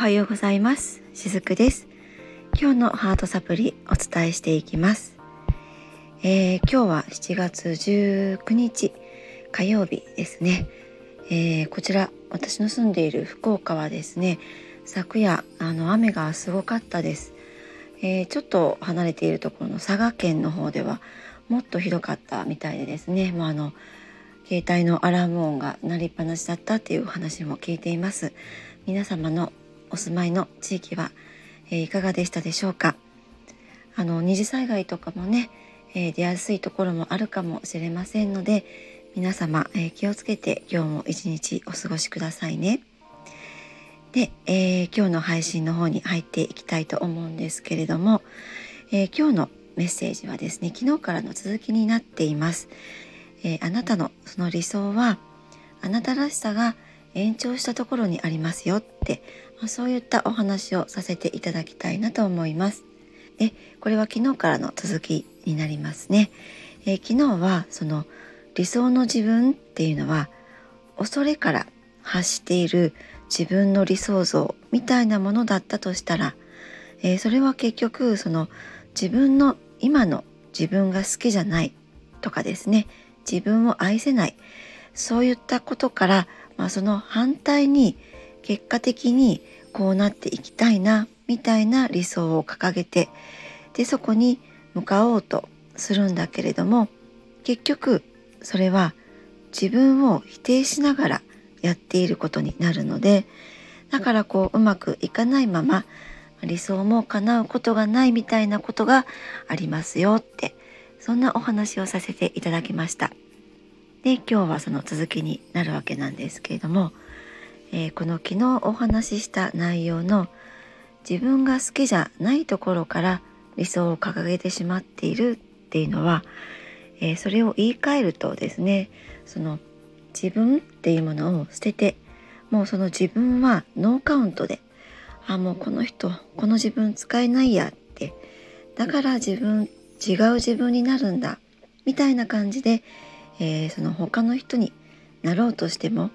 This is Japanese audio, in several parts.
はようございます。しずくです。今日のハートサプリお伝えしていきます、えー、今日は7月19日火曜日ですね、えー、こちら私の住んでいる福岡はですね昨夜あの雨がすごかったです、えー、ちょっと離れているところの佐賀県の方ではもっとひどかったみたいでですね。もうあの携帯のアラーム音が鳴りっぱなしだったっていう話も聞いています。皆様のお住まいの地域は、えー、いかがでしたでしょうか？あの二次災害とかもね、えー、出やすいところもあるかもしれませんので皆様、えー、気をつけて今日も一日お過ごしくださいね。で、え今日の配信の方に入っていきたいと思うんですけれども、え今日のメッセージはですね昨日からの続きになっています。えあなたのその理想はあなたらしさが延長したところにありますよって、まあ、そういったお話をさせていただきたいなと思います。でこれは昨日からの続きになりますね。えー、昨日はその理想の自分っていうのは恐れから発している自分の理想像みたいなものだったとしたら、えー、それは結局その自分の今の自分が好きじゃないとかですね自分を愛せないそういったことからまあ、その反対に結果的にこうなっていきたいなみたいな理想を掲げてでそこに向かおうとするんだけれども結局それは自分を否定しながらやっていることになるのでだからこううまくいかないまま理想も叶うことがないみたいなことがありますよってそんなお話をさせていただきました。で今日はその続きになるわけなんですけれども、えー、この昨日お話しした内容の自分が好きじゃないところから理想を掲げてしまっているっていうのは、えー、それを言い換えるとですねその自分っていうものを捨ててもうその自分はノーカウントであもうこの人この自分使えないやってだから自分違う自分になるんだみたいな感じでえー、その他の人になろうとしても、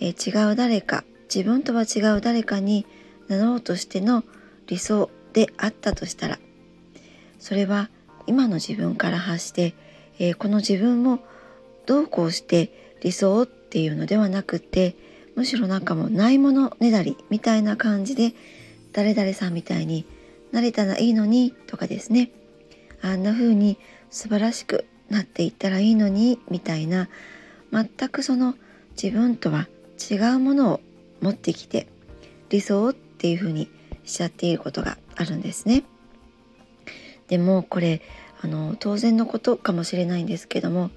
えー、違う誰か自分とは違う誰かになろうとしての理想であったとしたらそれは今の自分から発して、えー、この自分もどうこうして理想っていうのではなくてむしろなんかもうないものねだりみたいな感じで誰々さんみたいになれたらいいのにとかですね。あんな風に素晴らしくなっていったらいいのにみたいな全くその自分とは違うものを持ってきて理想っていうふうにしちゃっていることがあるんですね。でもこれあの当然のことかもしれないんですけども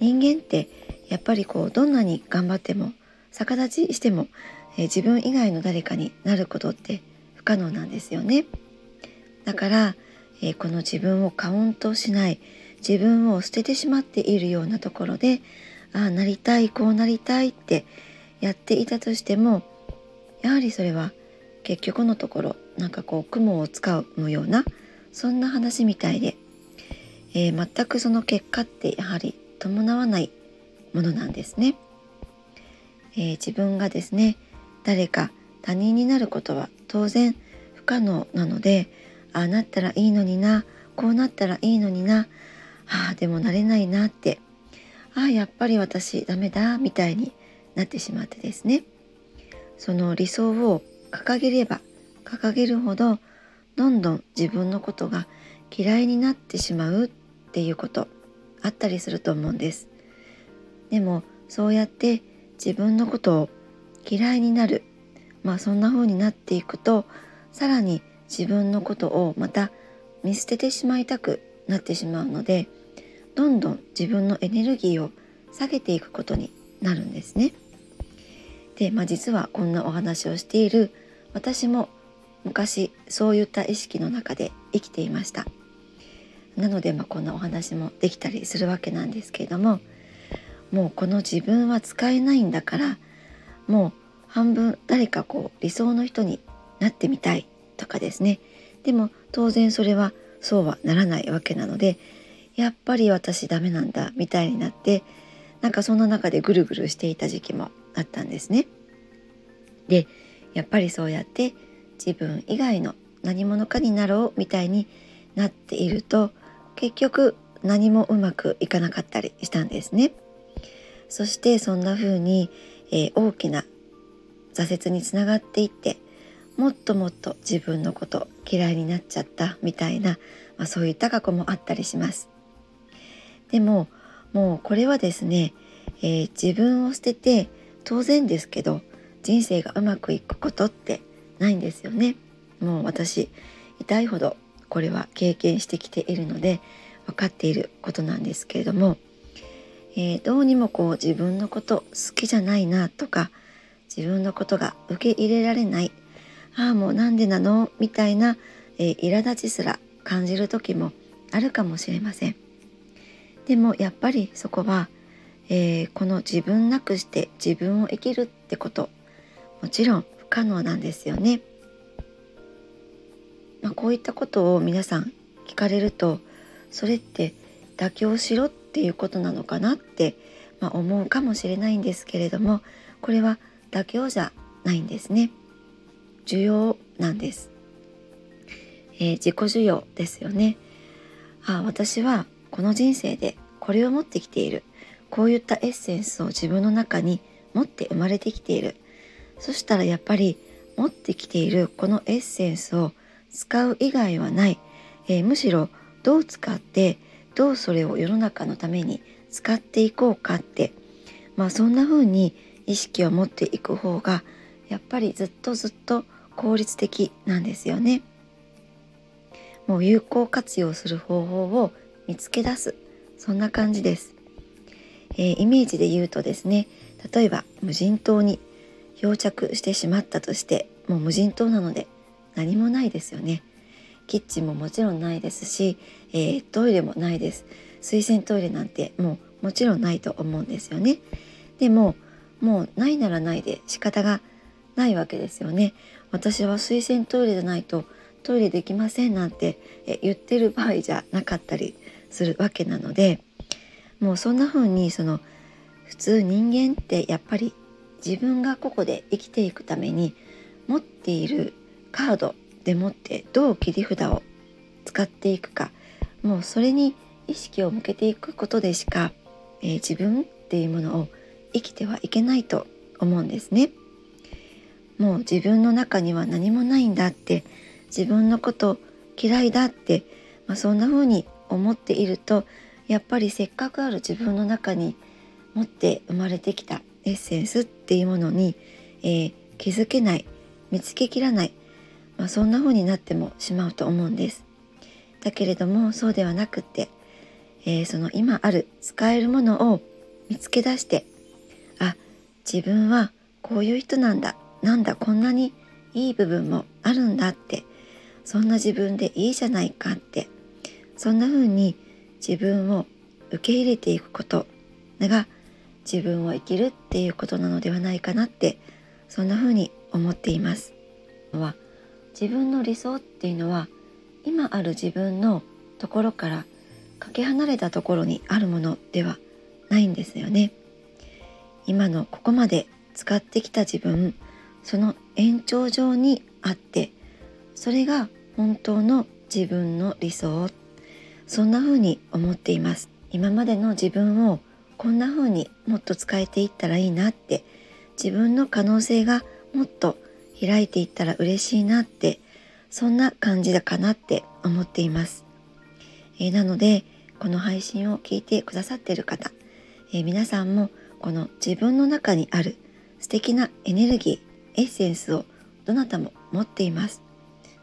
人間ってやっぱりこうどんなに頑張っても逆立ちしても、え自分以外の誰かになることって不可能なんですよね。だから、えこの自分をカウントしない自分を捨ててしまっているようなところでああなりたいこうなりたいってやっていたとしてもやはりそれは結局のところなんかこう雲を使うようなそんな話みたいで、えー、全くその結果ってやはり伴わないものなんですね。えー、自分がですね誰か他人になることは当然不可能なのでああなったらいいのになこうなったらいいのになああでもなれないなってああやっぱり私ダメだみたいになってしまってですねその理想を掲げれば掲げるほどどんどん自分のことが嫌いになってしまうっていうことあったりすると思うんですでもそうやって自分のことを嫌いになるまあそんな風になっていくとさらに自分のことをまた見捨ててしまいたくなってしまうのでどんどん自分のエネルギーを下げていくことになるんですね。で、まあ、実はこんなお話をしている私も昔そういった意識の中で生きていました。なので、まあ、こんなお話もできたりするわけなんですけれどももうこの自分は使えないんだからもう半分誰かこう理想の人になってみたいとかですねでも当然それはそうはならないわけなのでやっぱり私ダメなんだみたいになってなんかそんな中でぐるぐるしていた時期もあったんですね。でやっぱりそうやって自分以外の何者かになろうみたいになっていると結局何もうまくいかなかったりしたんですね。そしてそんな風に、えー、大きな挫折につながっていってもっともっと自分のこと嫌いになっちゃったみたいな、まあ、そういった過去もあったりします。でももうこれはですね、えー、自分を捨てて当然ですけど人生がうまくいくことってないんですよね。もう私痛いほどこれは経験してきているので分かっていることなんですけれども、えー、どうにもこう自分のこと好きじゃないなとか自分のことが受け入れられないああもうなんでなの？みたいな、えー、苛立ちすら感じる時もあるかもしれません。でもやっぱりそこは、えー、この自分なくして自分を生きるってこともちろん不可能なんですよね。まあ、こういったことを皆さん聞かれるとそれって妥協しろっていうことなのかなって、まあ、思うかもしれないんですけれどもこれは妥協じゃないんですね。需要なんです。えー、自己需要ですよね。あ私はこの人生でこれを持ってきているこういったエッセンスを自分の中に持って生まれてきているそしたらやっぱり持ってきているこのエッセンスを使う以外はない、えー、むしろどう使ってどうそれを世の中のために使っていこうかってまあそんな風に意識を持っていく方がやっぱりずっとずっと効率的なんですよね。もう有効活用する方法を見つけ出すそんな感じです。えー、イメージで言うとですね例えば無人島に漂着してしまったとしてもう無人島なので何もないですよね。キッチンももちろんないですし、えー、トイレもないです。水洗トイレなんてもうもちろんないと思うんですよね。でももうないならないで仕方がないわけですよね。私は水洗トイレじゃないとトイレできませんなんて言ってる場合じゃなかったりするわけなのでもうそんな風にその普通人間ってやっぱり自分がここで生きていくために持っているカードでもってどう切り札を使っていくかもうそれに意識を向けていくことでしか、えー、自分っていうものを生きてはいけないと思うんですね。もう自分の中には何もないんだって自分のこと嫌いだって、まあ、そんな風に思っているとやっぱりせっかくある自分の中に持って生まれてきたエッセンスっていうものに、えー、気づけない見つけきらないまあ、そんな風になってもしまうと思うんです。だけれどもそうではなくって、えー、その今ある使えるものを見つけ出してあ自分はこういう人なんだなんだこんなにいい部分もあるんだってそんな自分でいいじゃないかってそんな風に自分を受け入れていくことが自分を生きるっていうことなのではないかなってそんな風に思っています。は自分の理想っていうのは今ある自分のところからかけ離れたところにあるものではないんですよね。今のここまで使ってきた自分その延長上にあってそれが本当の自分の理想っそんな風に思っています。今までの自分をこんな風にもっと使えていったらいいなって自分の可能性がもっと開いていったら嬉しいなってそんな感じだかなって思っています、えー、なのでこの配信を聞いてくださっている方、えー、皆さんもこの自分の中にある素敵なエネルギーエッセンスをどなたも持っています。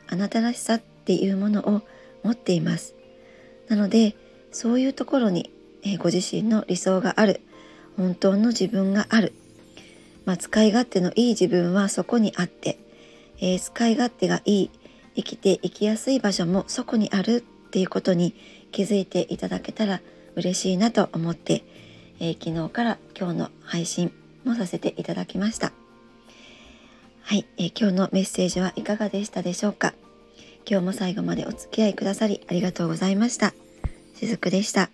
あなたらしさっていうものを持っています。なのでそういうところに、え、ご自身の理想がある。本当の自分がある。まあ、使い勝手のいい自分はそこにあって、えー、使い勝手がいい生きていきやすい場所もそこにあるっていうことに気づいていただけたら嬉しいなと思って、えー、昨日から今日の配信もさせていただきました。はい、えー、今日のメッセージはいかがでしたでしょうか？今日も最後までお付き合いくださりありがとうございました。しずくでした。